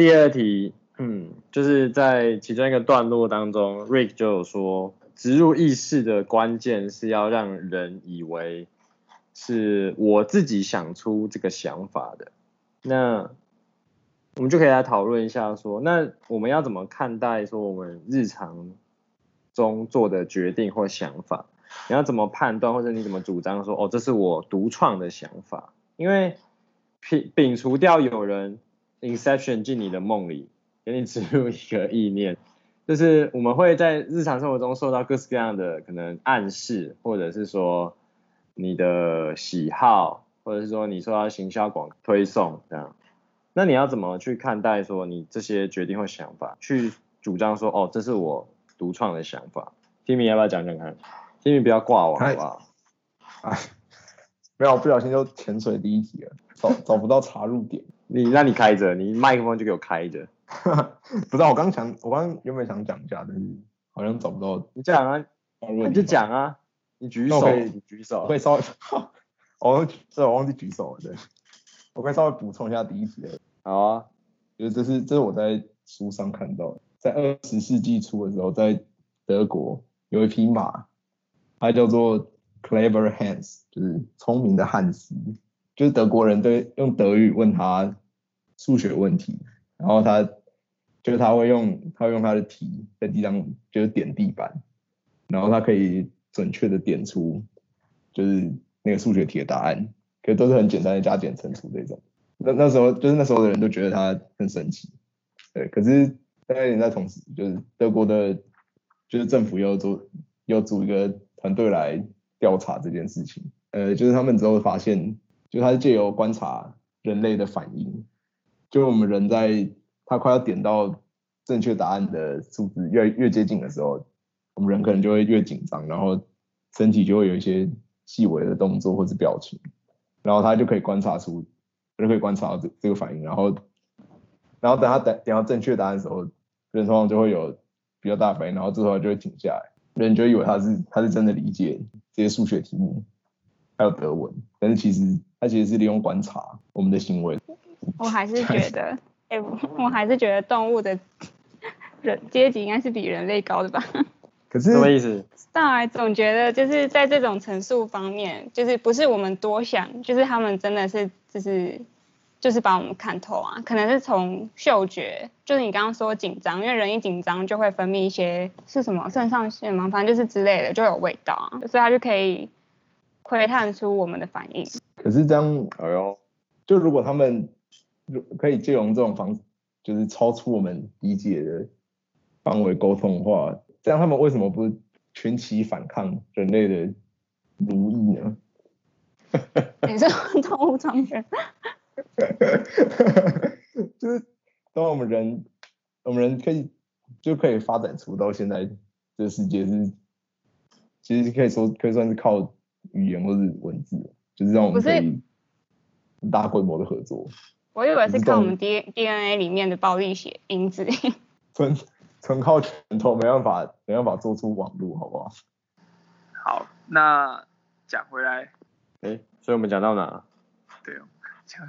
第二题，嗯，就是在其中一个段落当中，Rick 就有说，植入意识的关键是要让人以为是我自己想出这个想法的。那我们就可以来讨论一下说，那我们要怎么看待说我们日常中做的决定或想法？你要怎么判断，或者你怎么主张说，哦，这是我独创的想法？因为摒摒除掉有人 inception 进你的梦里，给你植入一个意念，就是我们会在日常生活中受到各式各样的可能暗示，或者是说你的喜好，或者是说你受到行销广推送这样。那你要怎么去看待说你这些决定或想法，去主张说，哦，这是我独创的想法？Timmy 要不要讲讲看？Timmy 不要挂我好不好？哎，没有，不小心就潜水第一题了，找找不到插入点。你那你开着，你麦克风就给我开着。不知道，我刚想，我刚原本想讲一下，但是好像找不到。你讲啊，你就讲啊，你举手，你举手。我可以稍微，哦，这我忘记举手了，对。我可以稍微补充一下第一题。好啊，就是这是这是我在书上看到的，在二十世纪初的时候，在德国有一匹马。它叫做 Clever Hans，就是聪明的汉斯，就是德国人对用德语问他数学问题，然后他就是他会用他会用他的蹄在地上就是点地板，然后他可以准确的点出就是那个数学题的答案，可都是很简单的加减乘除这种。那那时候就是那时候的人都觉得他很神奇，对，可是大概也在同时，就是德国的，就是政府要做要组一个。团队来调查这件事情，呃，就是他们之后发现，就他是借由观察人类的反应，就我们人在他快要点到正确答案的数字越越接近的时候，我们人可能就会越紧张，然后身体就会有一些细微的动作或是表情，然后他就可以观察出，就可以观察到这这个反应，然后，然后等他等点到正确答案的时候，人通常就会有比较大反应，然后之后就会停下来。人就以为他是他是真的理解这些数学题目，还有德文，但是其实他其实是利用观察我们的行为。我还是觉得，哎、欸，我还是觉得动物的人阶级应该是比人类高的吧？可是什么意思？当然总觉得就是在这种陈述方面，就是不是我们多想，就是他们真的是就是。就是把我们看透啊，可能是从嗅觉，就是你刚刚说紧张，因为人一紧张就会分泌一些是什么肾上腺吗？反正就是之类的，就有味道啊，所以它就可以窥探出我们的反应。可是这样，哎呦，就如果他们可以借用这种方式，就是超出我们理解的范围沟通的话，这样他们为什么不群起反抗人类的奴役呢？你是动物创生？就是当我们人，我们人可以就可以发展出到现在这世界是，其实可以说可以算是靠语言或是文字，就是让我们可以大规模的合作。我以为是看我们 D D N A 里面的暴力血因子。纯纯靠拳头没办法没办法做出网络，好不好？好，那讲回来，哎、欸，所以我们讲到哪？对哦，讲。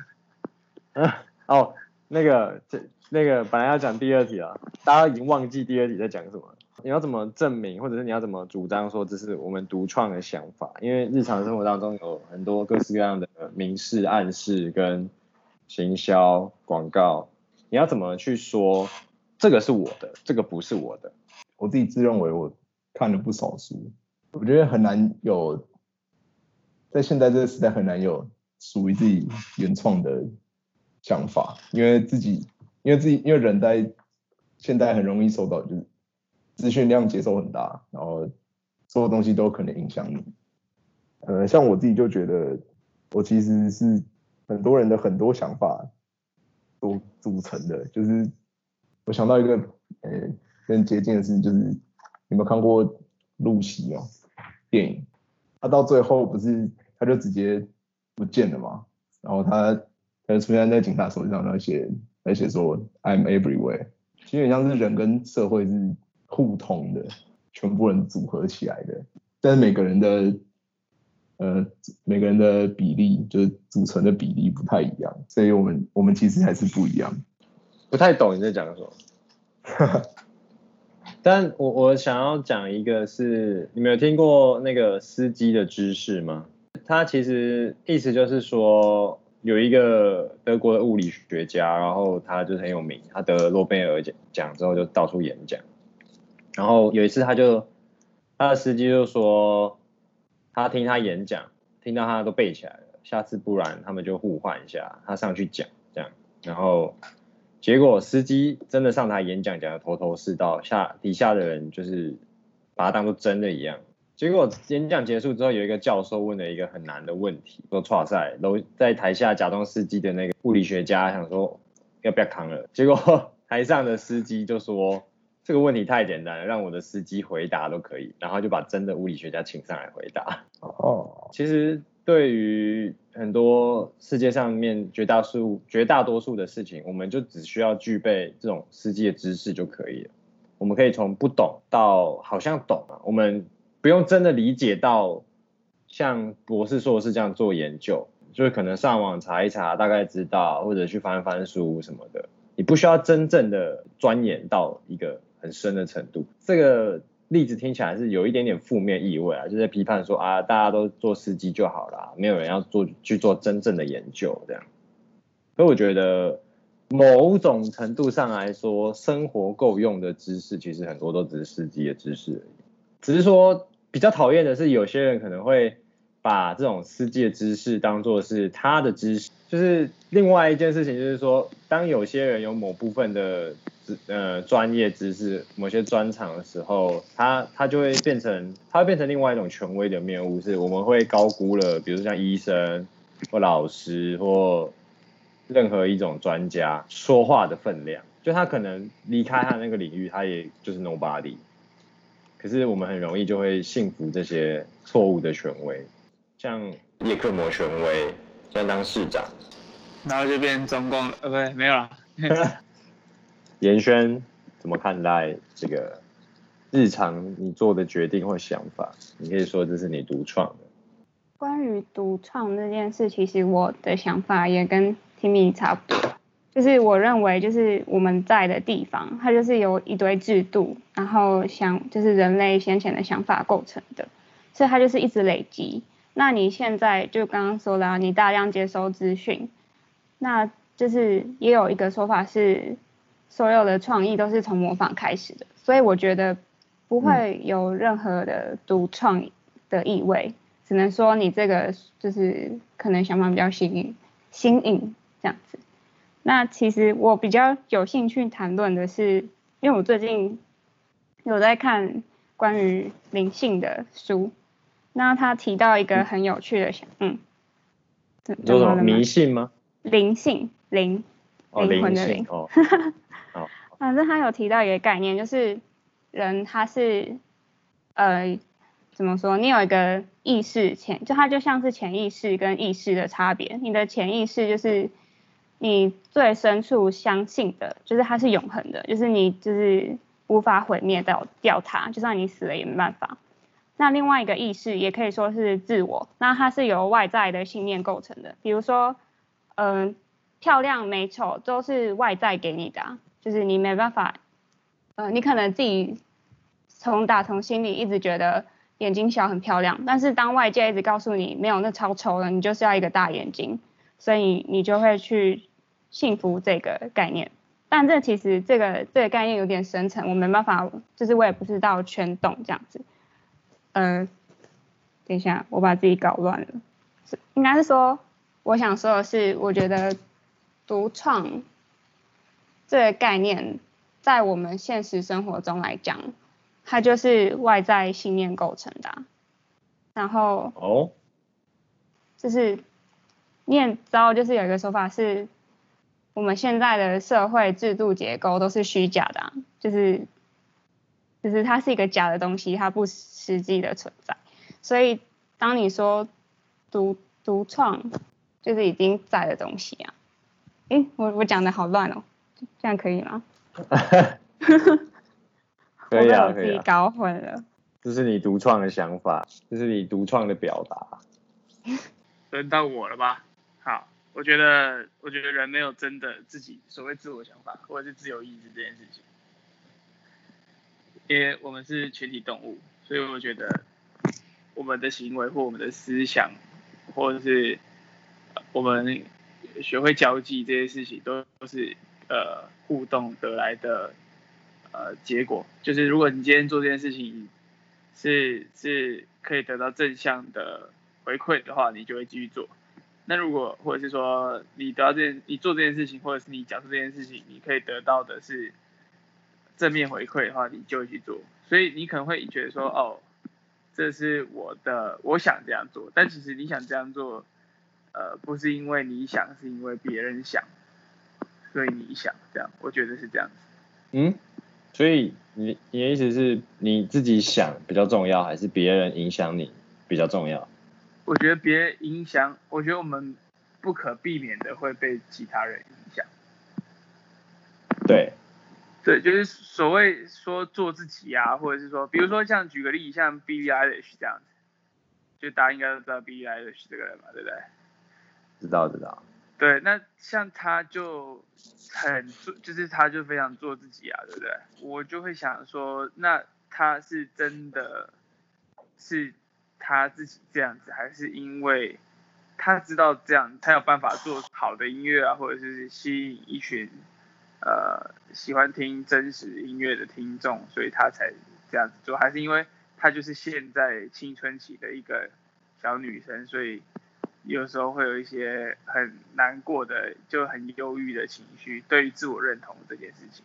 嗯，哦，那个这那个本来要讲第二题啊，大家已经忘记第二题在讲什么。你要怎么证明，或者是你要怎么主张说这是我们独创的想法？因为日常生活当中有很多各式各样的明示暗示跟行销广告，你要怎么去说这个是我的，这个不是我的？我自己自认为我看了不少书，我觉得很难有，在现在这个时代很难有属于自己原创的。想法，因为自己，因为自己，因为人在现在很容易受到，就是资讯量接受很大，然后所有东西都可能影响你。呃，像我自己就觉得，我其实是很多人的很多想法都组成的。就是我想到一个，呃，更接近的事情，就是你有没有看过《露西》哦？电影，他到最后不是他就直接不见了嘛？然后他。他就出现在警察手机上，那写，那写说 I'm everywhere，基本上是人跟社会是互通的，全部人组合起来的。但是每个人的，呃，每个人的比例就是组成的比例不太一样，所以我们我们其实还是不一样。不太懂你在讲什么。但我我想要讲一个是，你们有听过那个司机的知识吗？他其实意思就是说，有一个德国的物理学家，然后他就很有名，他得了诺贝尔奖奖之后就到处演讲。然后有一次他就他的司机就说，他听他演讲，听到他都背起来了，下次不然他们就互换一下，他上去讲这样，然后。结果司机真的上台演讲，讲的头头是道，下底下的人就是把他当做真的一样。结果演讲结束之后，有一个教授问了一个很难的问题，说：“剉赛，楼在台下假装司机的那个物理学家想说要不要扛了？”结果台上的司机就说：“这个问题太简单了，让我的司机回答都可以。”然后就把真的物理学家请上来回答。哦，其实。对于很多世界上面绝大数绝大多数的事情，我们就只需要具备这种司机的知识就可以了。我们可以从不懂到好像懂啊，我们不用真的理解到像博士硕士这样做研究，就是可能上网查一查，大概知道，或者去翻翻书什么的。你不需要真正的钻研到一个很深的程度。这个。例子听起来是有一点点负面意味啊，就在批判说啊，大家都做司机就好了，没有人要做去做真正的研究这样。所以我觉得某种程度上来说，生活够用的知识，其实很多都只是司机的知识而已。只是说比较讨厌的是，有些人可能会把这种司机的知识当做是他的知识。就是另外一件事情，就是说，当有些人有某部分的。呃，专业知识某些专长的时候，他他就会变成，他会变成另外一种权威的面目，是我们会高估了，比如说像医生或老师或任何一种专家说话的分量，就他可能离开他那个领域，他也就是 nobody。可是我们很容易就会信服这些错误的权威，像叶克膜权威，像当市长，然后就变中共，呃，不对，没有了。严轩怎么看待这个日常你做的决定或想法？你可以说这是你独创的。关于独创这件事，其实我的想法也跟 Timmy 差不多，就是我认为就是我们在的地方，它就是由一堆制度，然后想就是人类先前的想法构成的，所以它就是一直累积。那你现在就刚刚说了，你大量接收资讯，那就是也有一个说法是。所有的创意都是从模仿开始的，所以我觉得不会有任何的独创的意味，嗯、只能说你这个就是可能想法比较新颖、新颖这样子。那其实我比较有兴趣谈论的是，因为我最近有在看关于灵性的书，那他提到一个很有趣的想，嗯，叫做迷信吗？灵性，灵，灵魂的灵。哦 反正他有提到一个概念，就是人他是呃怎么说？你有一个意识潜，就它就像是潜意识跟意识的差别。你的潜意识就是你最深处相信的，就是它是永恒的，就是你就是无法毁灭掉掉它，就算你死了也没办法。那另外一个意识也可以说是自我，那它是由外在的信念构成的，比如说嗯、漂亮美丑都是外在给你的。就是你没办法，呃，你可能自己从打从心里一直觉得眼睛小很漂亮，但是当外界一直告诉你没有，那超丑了，你就是要一个大眼睛，所以你就会去信服这个概念。但这其实这个这个概念有点深层，我没办法，就是我也不知道全懂这样子。呃，等一下，我把自己搞乱了，是应该是说，我想说的是，我觉得独创。这个概念在我们现实生活中来讲，它就是外在信念构成的啊。然后，哦，就是你也知道，就是有一个说法是，我们现在的社会制度结构都是虚假的啊，就是，就是它是一个假的东西，它不实际的存在。所以，当你说独独创，就是已经在的东西啊。诶，我我讲的好乱哦。这样可以吗？可以啊，我自己搞混了。这是你独创的想法，这是你独创的表达。轮到我了吧？好，我觉得，我觉得人没有真的自己所谓自我想法或者是自由意志这件事情，因为我们是群体动物，所以我觉得我们的行为或我们的思想，或者是我们学会交际这些事情，都都是呃互动得来的呃结果。就是如果你今天做这件事情是是可以得到正向的回馈的话，你就会继续做。那如果或者是说你得到这件，你做这件事情，或者是你讲述这件事情，你可以得到的是正面回馈的话，你就会去做。所以你可能会觉得说，哦，这是我的，我想这样做。但其实你想这样做，呃，不是因为你想，是因为别人想，所以你想这样。我觉得是这样子。嗯，所以你你的意思是你自己想比较重要，还是别人影响你比较重要？我觉得别人影响，我觉得我们不可避免的会被其他人影响。对，对，就是所谓说做自己啊，或者是说，比如说像举个例，像 Billie Eilish 这样子，就大家应该都知道 Billie Eilish 这个人嘛，对不对？知道知道。对，那像他就很做，就是他就非常做自己啊，对不对？我就会想说，那他是真的是。他自己这样子，还是因为他知道这样，他有办法做好的音乐啊，或者是吸引一群呃喜欢听真实音乐的听众，所以他才这样子做，还是因为他就是现在青春期的一个小女生，所以有时候会有一些很难过的，就很忧郁的情绪，对于自我认同这件事情。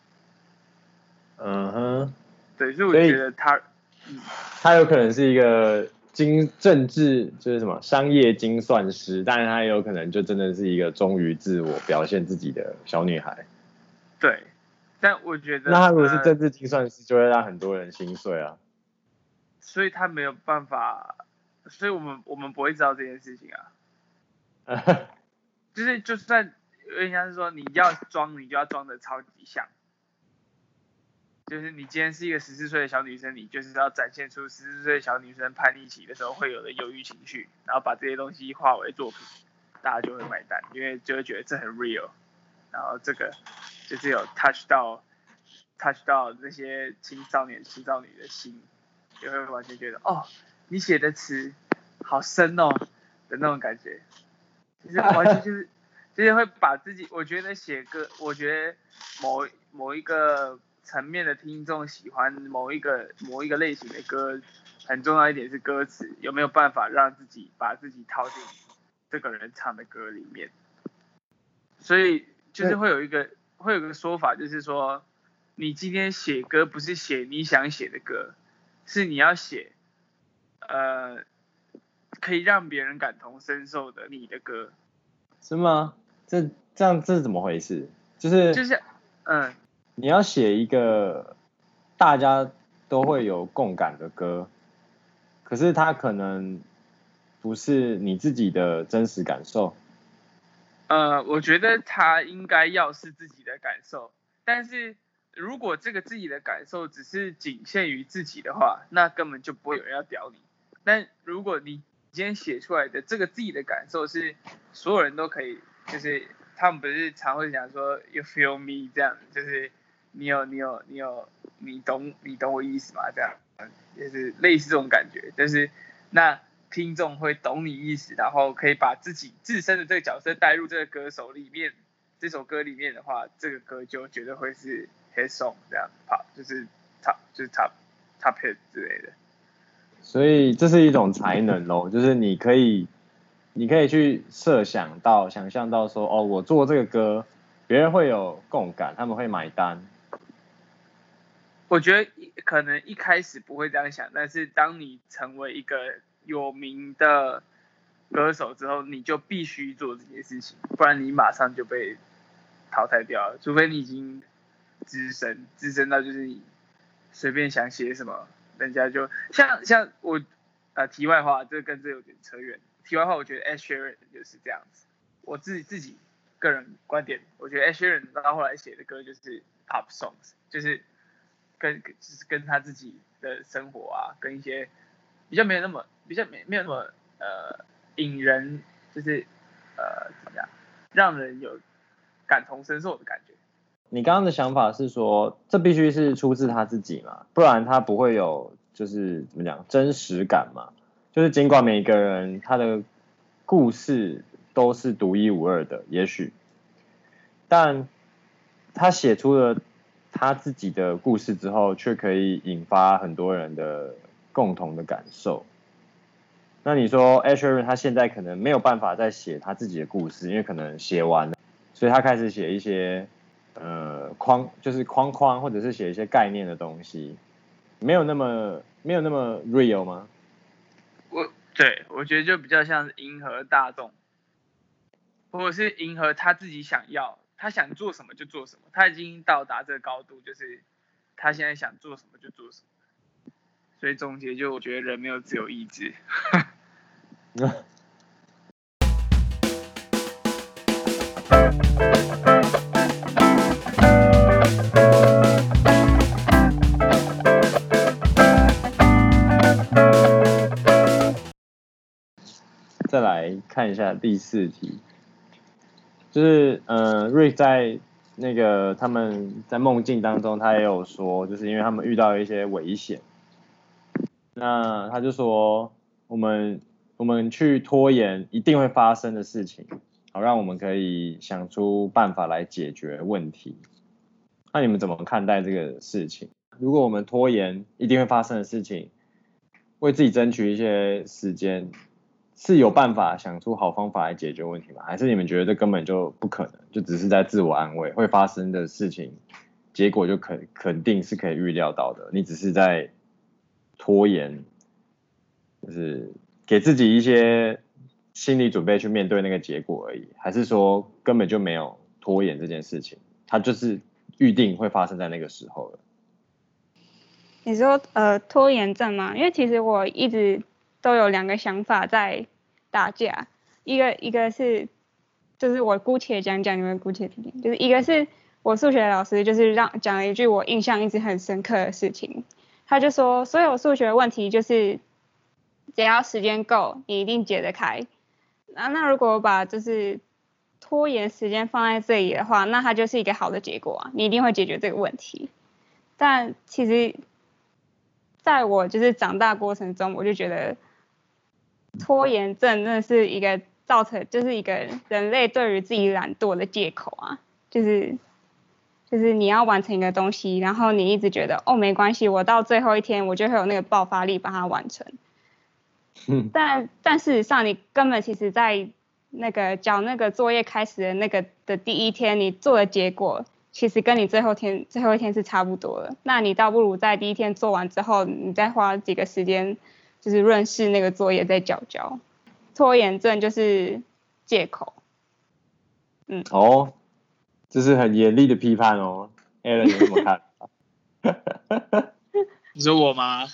嗯哼，对，所以我觉得他，嗯，他有可能是一个。经政治就是什么商业精算师，但是他也有可能就真的是一个忠于自我、表现自己的小女孩。对，但我觉得那他如果是政治精算师，就会让很多人心碎啊。所以他没有办法，所以我们我们不会知道这件事情啊。就是就算人家是说你要装，你就要装的超级像。就是你今天是一个十四岁的小女生，你就是要展现出十四岁小女生叛逆期的时候会有的忧郁情绪，然后把这些东西化为作品，大家就会买单，因为就会觉得这很 real，然后这个就是有 touch 到 touch 到这些青少年青少女的心，就会完全觉得哦，你写的词好深哦的那种感觉，其实完全就是就是会把自己，我觉得写歌，我觉得某某一个。层面的听众喜欢某一个某一个类型的歌，很重要一点是歌词有没有办法让自己把自己套进这个人唱的歌里面。所以就是会有一个会有一个说法，就是说你今天写歌不是写你想写的歌，是你要写呃可以让别人感同身受的你的歌。是吗？这这样这是怎么回事？就是就是嗯。你要写一个大家都会有共感的歌，可是它可能不是你自己的真实感受。呃，我觉得他应该要是自己的感受，但是如果这个自己的感受只是仅限于自己的话，那根本就不会有人要屌你。但如果你今天写出来的这个自己的感受是所有人都可以，就是他们不是常会讲说 “you feel me” 这样，就是。你有你有你有你懂你懂我意思吗？这样，就是类似这种感觉，就是那听众会懂你意思，然后可以把自己自身的这个角色带入这个歌手里面，这首歌里面的话，这个歌就绝对会是 hit song 这样，pop 就是 top 就是 top top hit 之类的。所以这是一种才能咯，就是你可以你可以去设想到想象到说，哦，我做这个歌，别人会有共感，他们会买单。我觉得可能一开始不会这样想，但是当你成为一个有名的歌手之后，你就必须做这件事情，不然你马上就被淘汰掉了。除非你已经资深，资深到就是你随便想写什么，人家就像像我呃，题外话，这跟这有点扯远。题外话，我觉得 Ed Sheeran 就是这样子。我自己自己个人观点，我觉得 Ed Sheeran 到后来写的歌就是 pop songs，就是。跟就是跟他自己的生活啊，跟一些比较没有那么比较没没有那么呃引人，就是呃怎么样，让人有感同身受的感觉。你刚刚的想法是说，这必须是出自他自己嘛，不然他不会有就是怎么讲真实感嘛。就是尽管每一个人他的故事都是独一无二的，也许，但他写出了他自己的故事之后，却可以引发很多人的共同的感受。那你说 Ed Sheeran 他现在可能没有办法再写他自己的故事，因为可能写完了，所以他开始写一些。呃，框就是框框，或者是写一些概念的东西，没有那么没有那么 real 吗？我对我觉得就比较像是迎合大众，或者是迎合他自己想要，他想做什么就做什么，他已经到达这个高度，就是他现在想做什么就做什么。所以总结就我觉得人没有自由意志。看一下第四题，就是呃，Rick 在那个他们在梦境当中，他也有说，就是因为他们遇到一些危险，那他就说，我们我们去拖延一定会发生的事情，好让我们可以想出办法来解决问题。那你们怎么看待这个事情？如果我们拖延一定会发生的事情，为自己争取一些时间。是有办法想出好方法来解决问题吗？还是你们觉得这根本就不可能，就只是在自我安慰？会发生的事情，结果就肯肯定是可以预料到的。你只是在拖延，就是给自己一些心理准备去面对那个结果而已。还是说根本就没有拖延这件事情，它就是预定会发生在那个时候了？你说呃拖延症吗？因为其实我一直。都有两个想法在打架，一个一个是，就是我姑且讲讲，你们姑且听听，就是一个是我数学老师就是让讲了一句我印象一直很深刻的事情，他就说所有数学问题就是只要时间够，你一定解得开。那那如果我把就是拖延时间放在这里的话，那它就是一个好的结果啊，你一定会解决这个问题。但其实在我就是长大过程中，我就觉得。拖延症那是一个造成，就是一个人类对于自己懒惰的借口啊，就是就是你要完成一个东西，然后你一直觉得哦没关系，我到最后一天我就会有那个爆发力把它完成。嗯。但但事实上你根本其实在那个交那个作业开始的那个的第一天，你做的结果其实跟你最后天最后一天是差不多的。那你倒不如在第一天做完之后，你再花几个时间。就是润饰那个作业在交交，拖延症就是借口。嗯。哦，这是很严厉的批判哦，Alan 你怎么看？你说我吗？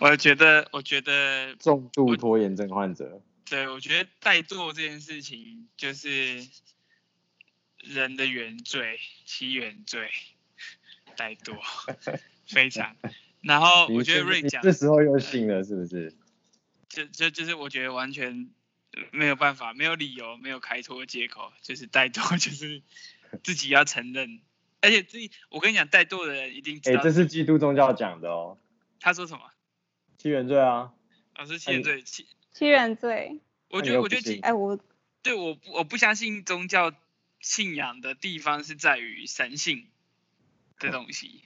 我觉得，我觉得重度拖延症患者。对，我觉得怠惰这件事情就是人的原罪，其原罪，怠惰，非常。然后我觉得瑞讲，这时候又信了是不是？就就就是我觉得完全没有办法，没有理由，没有开脱借口，就是怠惰，就是自己要承认。而且自己，我跟你讲，怠惰的人一定知道。哎，这是基督宗教讲的哦。他说什么？七原罪啊。啊，是七原罪，七七原罪。我觉得，我觉得，哎，我对我我不相信宗教信仰的地方是在于神性的东西。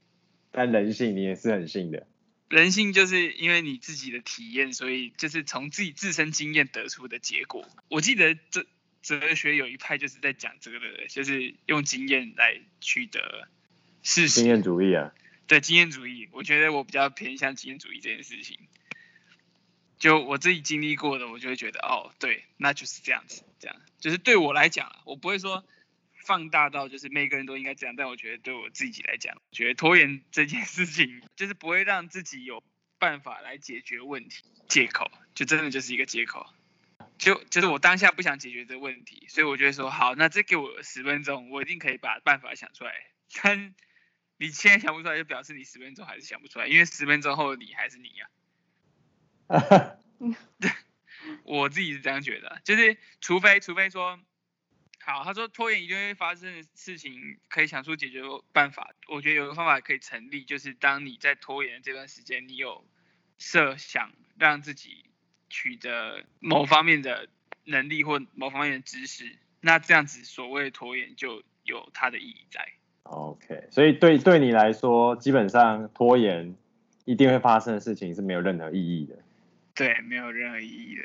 但人性你也是很信的，人性就是因为你自己的体验，所以就是从自己自身经验得出的结果。我记得哲哲学有一派就是在讲这个的，就是用经验来取得事实。经验主义啊？对，经验主义，我觉得我比较偏向经验主义这件事情。就我自己经历过的，我就会觉得哦，对，那就是这样子，这样就是对我来讲，我不会说。放大到就是每个人都应该这样，但我觉得对我自己来讲，觉得拖延这件事情就是不会让自己有办法来解决问题，借口就真的就是一个借口，就就是我当下不想解决这个问题，所以我就会说好，那这给我十分钟，我一定可以把办法想出来。但你现在想不出来，就表示你十分钟还是想不出来，因为十分钟后的你还是你呀、啊。我自己是这样觉得，就是除非除非说，好，他说拖延一定会发生的事情，可以想出解决办法。我觉得有个方法可以成立，就是当你在拖延这段时间，你有设想让自己取得某方面的能力或某方面的知识，那这样子所谓的拖延就有它的意义在。OK，所以对对你来说，基本上拖延一定会发生的事情是没有任何意义的。对，没有任何意义的。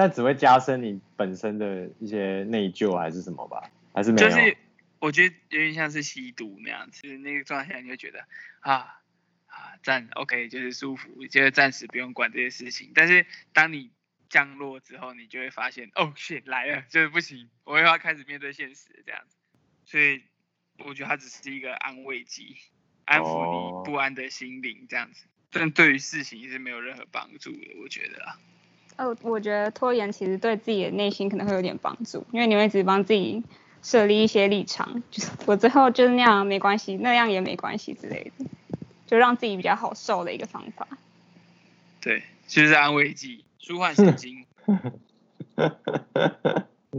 那只会加深你本身的一些内疚还是什么吧？还是没有？就是我觉得有点像是吸毒那样子，那个状态你就觉得啊啊暂 OK 就是舒服，就是暂时不用管这些事情。但是当你降落之后，你就会发现哦，shit 来了，就是不行，我又要开始面对现实这样子。所以我觉得它只是一个安慰剂，安抚你不安的心灵这样子，但对于事情是没有任何帮助的，我觉得啊。哦，我觉得拖延其实对自己的内心可能会有点帮助，因为你会一直帮自己设立一些立场，就是 我最后就是那样没关系，那样也没关系之类的，就让自己比较好受的一个方法。对，就是安慰剂，舒缓神经。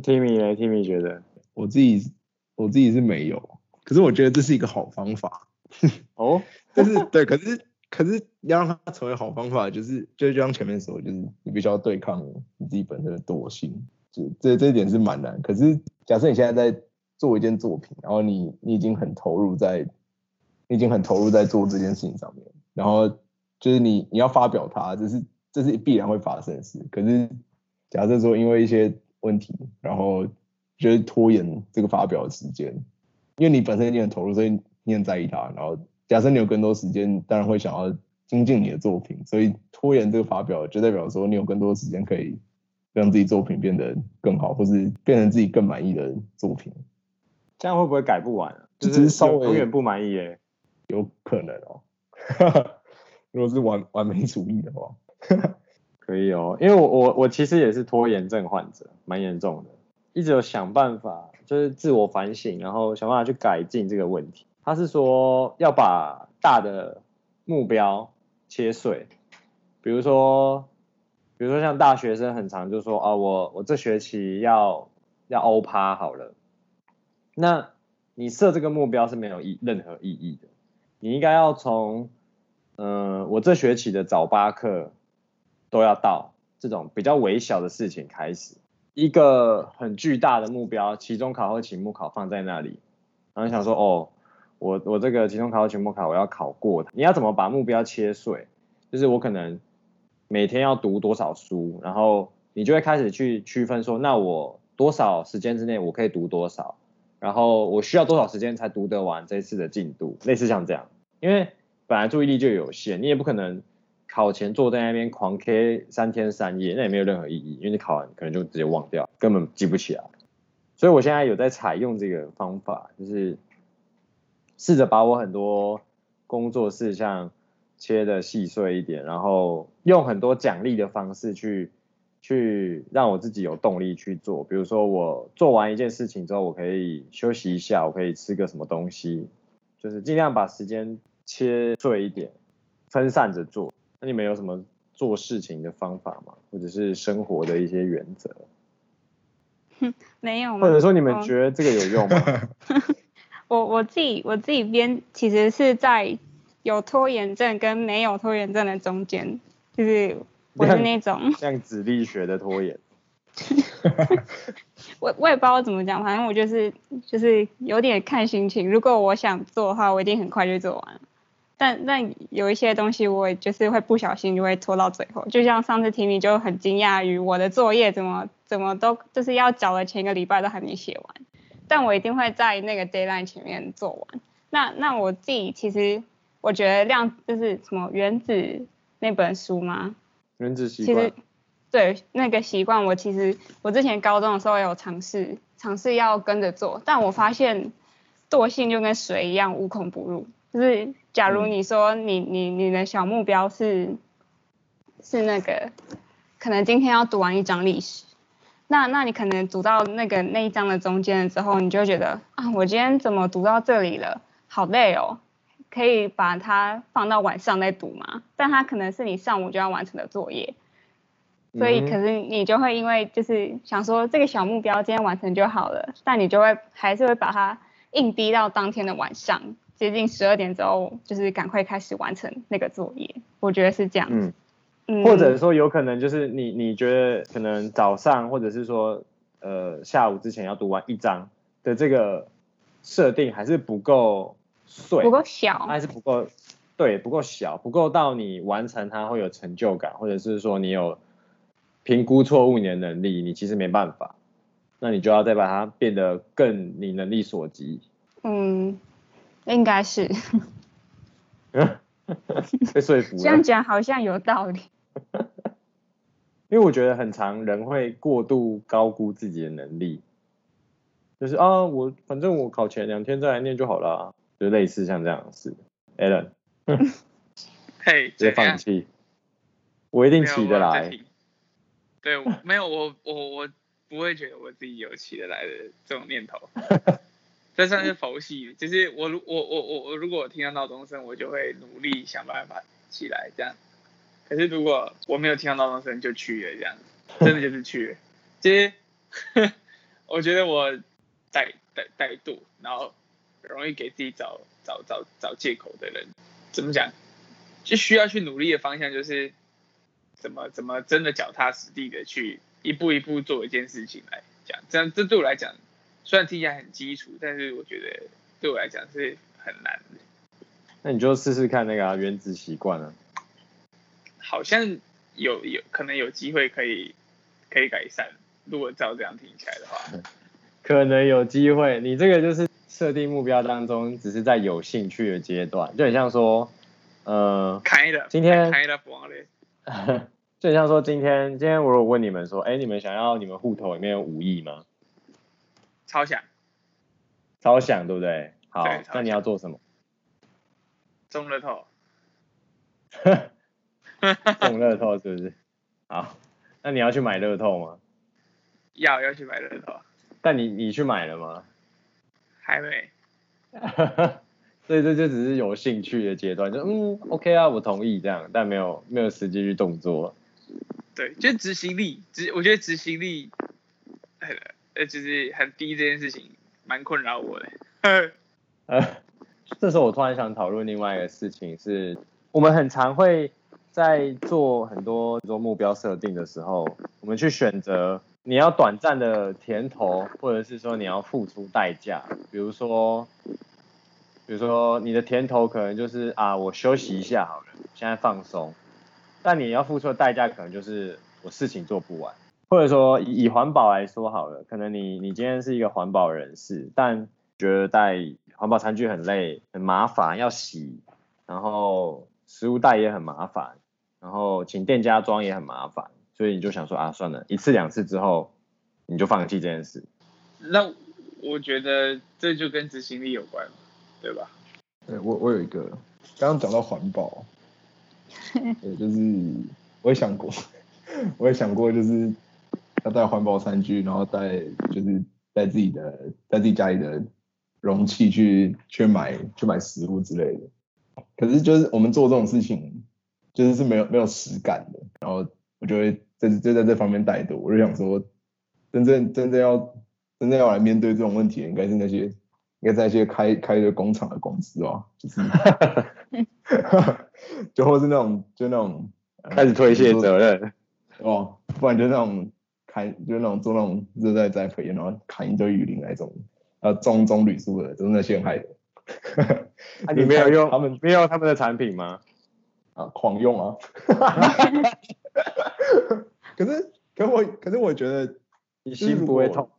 Timmy 呢？Timmy 觉得我自己我自己是没有，可是我觉得这是一个好方法。哦，但是对，可是。可是要让它成为好方法，就是就就像前面说，就是你必须要对抗你自己本身的惰性，就这这一点是蛮难。可是假设你现在在做一件作品，然后你你已经很投入在，你已经很投入在做这件事情上面，然后就是你你要发表它，这是这是必然会发生的事。可是假设说因为一些问题，然后就是拖延这个发表的时间，因为你本身已经很投入，所以你很在意它，然后。假设你有更多时间，当然会想要精进你的作品，所以拖延这个发表，就代表说你有更多时间可以让自己作品变得更好，或是变成自己更满意的作品。这样会不会改不完啊？就是稍微永远不满意耶？有可能哦。如果是完完美主义的话，可以哦。因为我我我其实也是拖延症患者，蛮严重的，一直有想办法，就是自我反省，然后想办法去改进这个问题。他是说要把大的目标切碎，比如说，比如说像大学生很常就说啊，我我这学期要要欧趴好了，那你设这个目标是没有意任何意义的，你应该要从嗯、我这学期的早八课都要到这种比较微小的事情开始，一个很巨大的目标，期中考或期末考放在那里，然后想说哦。我我这个期中考、期末考，我要考过它。你要怎么把目标切碎？就是我可能每天要读多少书，然后你就会开始去区分说，那我多少时间之内我可以读多少，然后我需要多少时间才读得完这次的进度，类似像这样。因为本来注意力就有限，你也不可能考前坐在那边狂 K 三天三夜，那也没有任何意义，因为你考完可能就直接忘掉，根本记不起来。所以我现在有在采用这个方法，就是。试着把我很多工作事项切得细碎一点，然后用很多奖励的方式去去让我自己有动力去做。比如说我做完一件事情之后，我可以休息一下，我可以吃个什么东西，就是尽量把时间切碎一点，分散着做。那你们有什么做事情的方法吗？或者是生活的一些原则？哼，没有吗？或者说你们觉得这个有用吗？我我自己我自己编其实是在有拖延症跟没有拖延症的中间，就是我是那种像子力学的拖延。我我也不知道怎么讲，反正我就是就是有点看心情。如果我想做的话，我一定很快就做完。但但有一些东西，我就是会不小心就会拖到最后。就像上次 Timmy 就很惊讶于我的作业怎么怎么都就是要交的前一个礼拜都还没写完。但我一定会在那个 deadline 前面做完。那那我自己其实我觉得量就是什么原子那本书吗？原子习惯。其实对那个习惯，我其实我之前高中的时候也有尝试尝试要跟着做，但我发现惰性就跟水一样无孔不入。就是假如你说你你你的小目标是是那个，可能今天要读完一章历史。那那你可能读到那个那一章的中间的时候，你就觉得啊，我今天怎么读到这里了，好累哦，可以把它放到晚上再读吗？但它可能是你上午就要完成的作业。所以可是你就会因为就是想说这个小目标今天完成就好了，但你就会还是会把它硬逼到当天的晚上，接近十二点之后，就是赶快开始完成那个作业。我觉得是这样子。嗯，或者说有可能就是你你觉得可能早上或者是说呃下午之前要读完一章的这个设定还是不够碎，不够小，还是不够对，不够小，不够到你完成它会有成就感，或者是说你有。评估错误你的能力，你其实没办法，那你就要再把它变得更你能力所及。嗯，应该是。被说服了。这样讲好像有道理。因为我觉得很常人会过度高估自己的能力，就是啊，我反正我考前两天再来念就好了，就类似像这样的事。Alan，嘿，直接放弃，我一定起得来。对，没有我我我不会觉得我自己有起得来的这种念头，这算是佛系。就是我如我我我我如果我听到闹钟声，我就会努力想办法起来这样。可是如果我没有听到闹钟声就去了这样，真的就是去了。其实我觉得我怠怠怠惰，然后容易给自己找找找找借口的人，怎么讲？就需要去努力的方向就是。怎么怎么真的脚踏实地的去一步一步做一件事情来讲，这样这对我来讲虽然听起来很基础，但是我觉得对我来讲是很难的。那你就试试看那个、啊、原子习惯啊，好像有有可能有机会可以可以改善，如果照这样听起来的话，可能有机会。你这个就是设定目标当中，只是在有兴趣的阶段，就很像说，呃，开的，今天开的 就像说，今天今天我有问你们说，哎，你们想要你们户头里面有五亿吗？超想，超想，对不对？好，那你要做什么？中乐透。中乐透是不是？好，那你要去买乐透吗？要要去买乐透。但你你去买了吗？还没。所以这就只是有兴趣的阶段，就嗯，OK 啊，我同意这样，但没有没有实际去动作。对，就执行力，执我觉得执行力，呃，就是很低这件事情，蛮困扰我的。呃，这时候我突然想讨论另外一个事情是，我们很常会在做很多做目标设定的时候，我们去选择你要短暂的甜头，或者是说你要付出代价，比如说。比如说你的甜头可能就是啊，我休息一下好了，现在放松。但你要付出的代价可能就是我事情做不完，或者说以环保来说好了，可能你你今天是一个环保人士，但觉得带环保餐具很累、很麻烦，要洗，然后食物袋也很麻烦，然后请店家装也很麻烦，所以你就想说啊，算了，一次两次之后你就放弃这件事。那我觉得这就跟执行力有关。对吧？对，我我有一个，刚刚讲到环保，对，就是我也想过，我也想过，就是要带环保餐具，然后带就是带自己的带自己家里的容器去去买去买食物之类的。可是就是我们做这种事情，就是是没有没有实感的。然后我就会在就在这方面怠惰。我就想说，真正真正要真正要来面对这种问题的，应该是那些。应该在一些开开一个工厂的公司哦，就是，就或是那种就那种开始推卸责任哦，不然就那种开就那种做那种热带栽培，然后砍一堆雨林那种，呃，种种铝树的，都是那些害的。啊，你没有用他们没有他们的产品吗？啊，狂用啊。可是，可是我可是我觉得你心不会痛。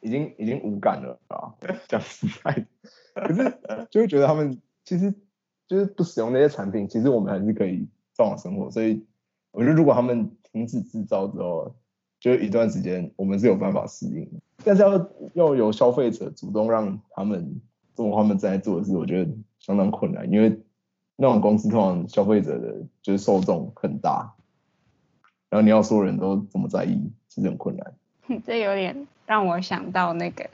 已经已经无感了啊，讲实在，可是就会觉得他们其实就是不使用那些产品，其实我们还是可以照常生活。所以我觉得如果他们停止制造之后，就一段时间我们是有办法适应。但是要要有消费者主动让他们做他们正在做的事，我觉得相当困难，因为那种公司通常消费者的就是受众很大，然后你要所有人都这么在意，其实很困难。这有点。让我想到那个，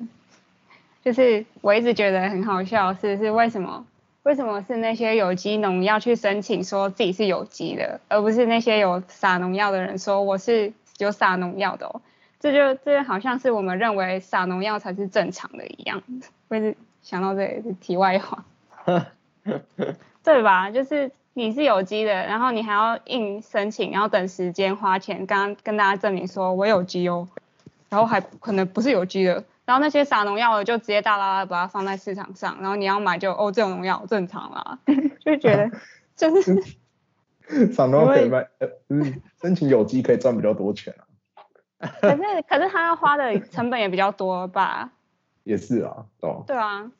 就是我一直觉得很好笑，是是为什么为什么是那些有机农要去申请说自己是有机的，而不是那些有撒农药的人说我是有撒农药的哦？这就这就好像是我们认为撒农药才是正常的一样。我是想到这里是题外话，对吧？就是你是有机的，然后你还要硬申请，然后等时间花钱，刚刚跟大家证明说我有机哦，然后还可能不是有机的。然后那些撒农药的就直接大拉拉把它放在市场上，然后你要买就哦，这种农药正常啦，就觉得 就是 撒农药可以卖，呃，嗯，申请有机可以赚比较多钱啊。可是可是他要花的成本也比较多吧？也是啊，哦。对啊。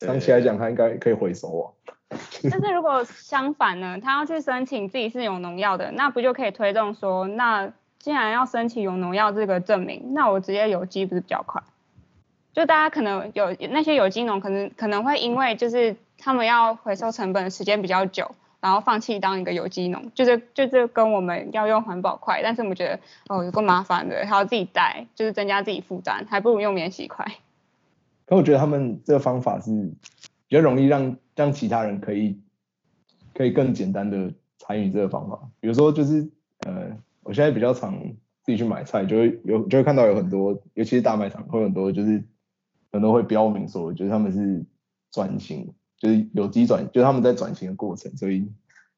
长期来讲，他应该可以回收啊。但是如果相反呢，他要去申请自己是有农药的，那不就可以推动说，那既然要申请有农药这个证明，那我直接有机不是比较快？就大家可能有那些有机农，可能可能会因为就是他们要回收成本的时间比较久，然后放弃当一个有机农，就是就是跟我们要用环保筷，但是我们觉得哦有够麻烦的，还要自己带，就是增加自己负担，还不如用免洗筷。可我觉得他们这个方法是比较容易让让其他人可以可以更简单的参与这个方法，比如说就是呃我现在比较常自己去买菜，就会有就会看到有很多，尤其是大卖场会有很多就是。很多会标明说，就是他们是转型，就是有机转，就是他们在转型的过程，所以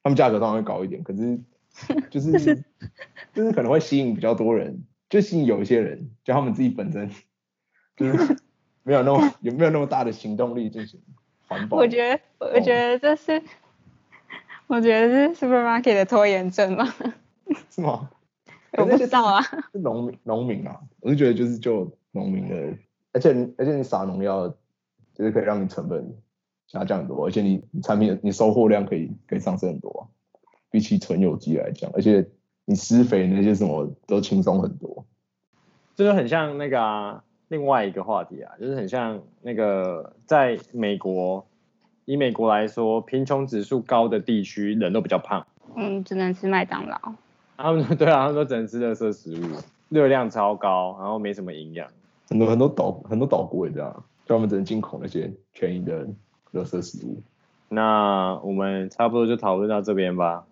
他们价格当然会高一点。可是 就是就是可能会吸引比较多人，就吸引有一些人，就他们自己本身 就是没有那么有没有那么大的行动力进行环保。我觉得我觉得这是我觉得是 supermarket 的拖延症吗？是吗？我不知道啊。是农民农民啊，我就觉得就是就农民的。而且而且你撒农药，就是可以让你成本下降很多，而且你产品你收获量可以可以上升很多，比起纯有机来讲，而且你施肥那些什么都轻松很多。就是很像那个、啊、另外一个话题啊，就是很像那个在美国，以美国来说，贫穷指数高的地区人都比较胖。嗯，只能吃麦当劳。他们对啊，他们都只能吃垃圾食物，热量超高，然后没什么营养。很多很多岛很多岛国也这样，就他们只能进口那些便宜的垃圾食物。那我们差不多就讨论到这边吧。